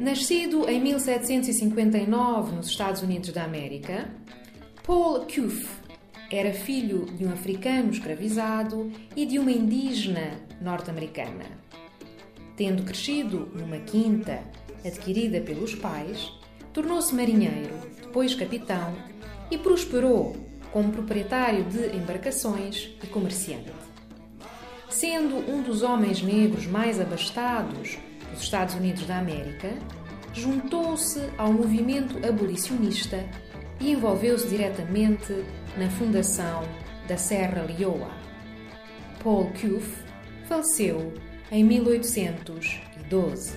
Nascido em 1759 nos Estados Unidos da América, Paul Cuffe era filho de um africano escravizado e de uma indígena norte-americana. Tendo crescido numa quinta adquirida pelos pais, tornou-se marinheiro, depois capitão e prosperou como proprietário de embarcações e comerciante. Sendo um dos homens negros mais abastados dos Estados Unidos da América, juntou-se ao movimento abolicionista e envolveu-se diretamente na fundação da Serra Leoa. Paul Cuffe faleceu em 1812.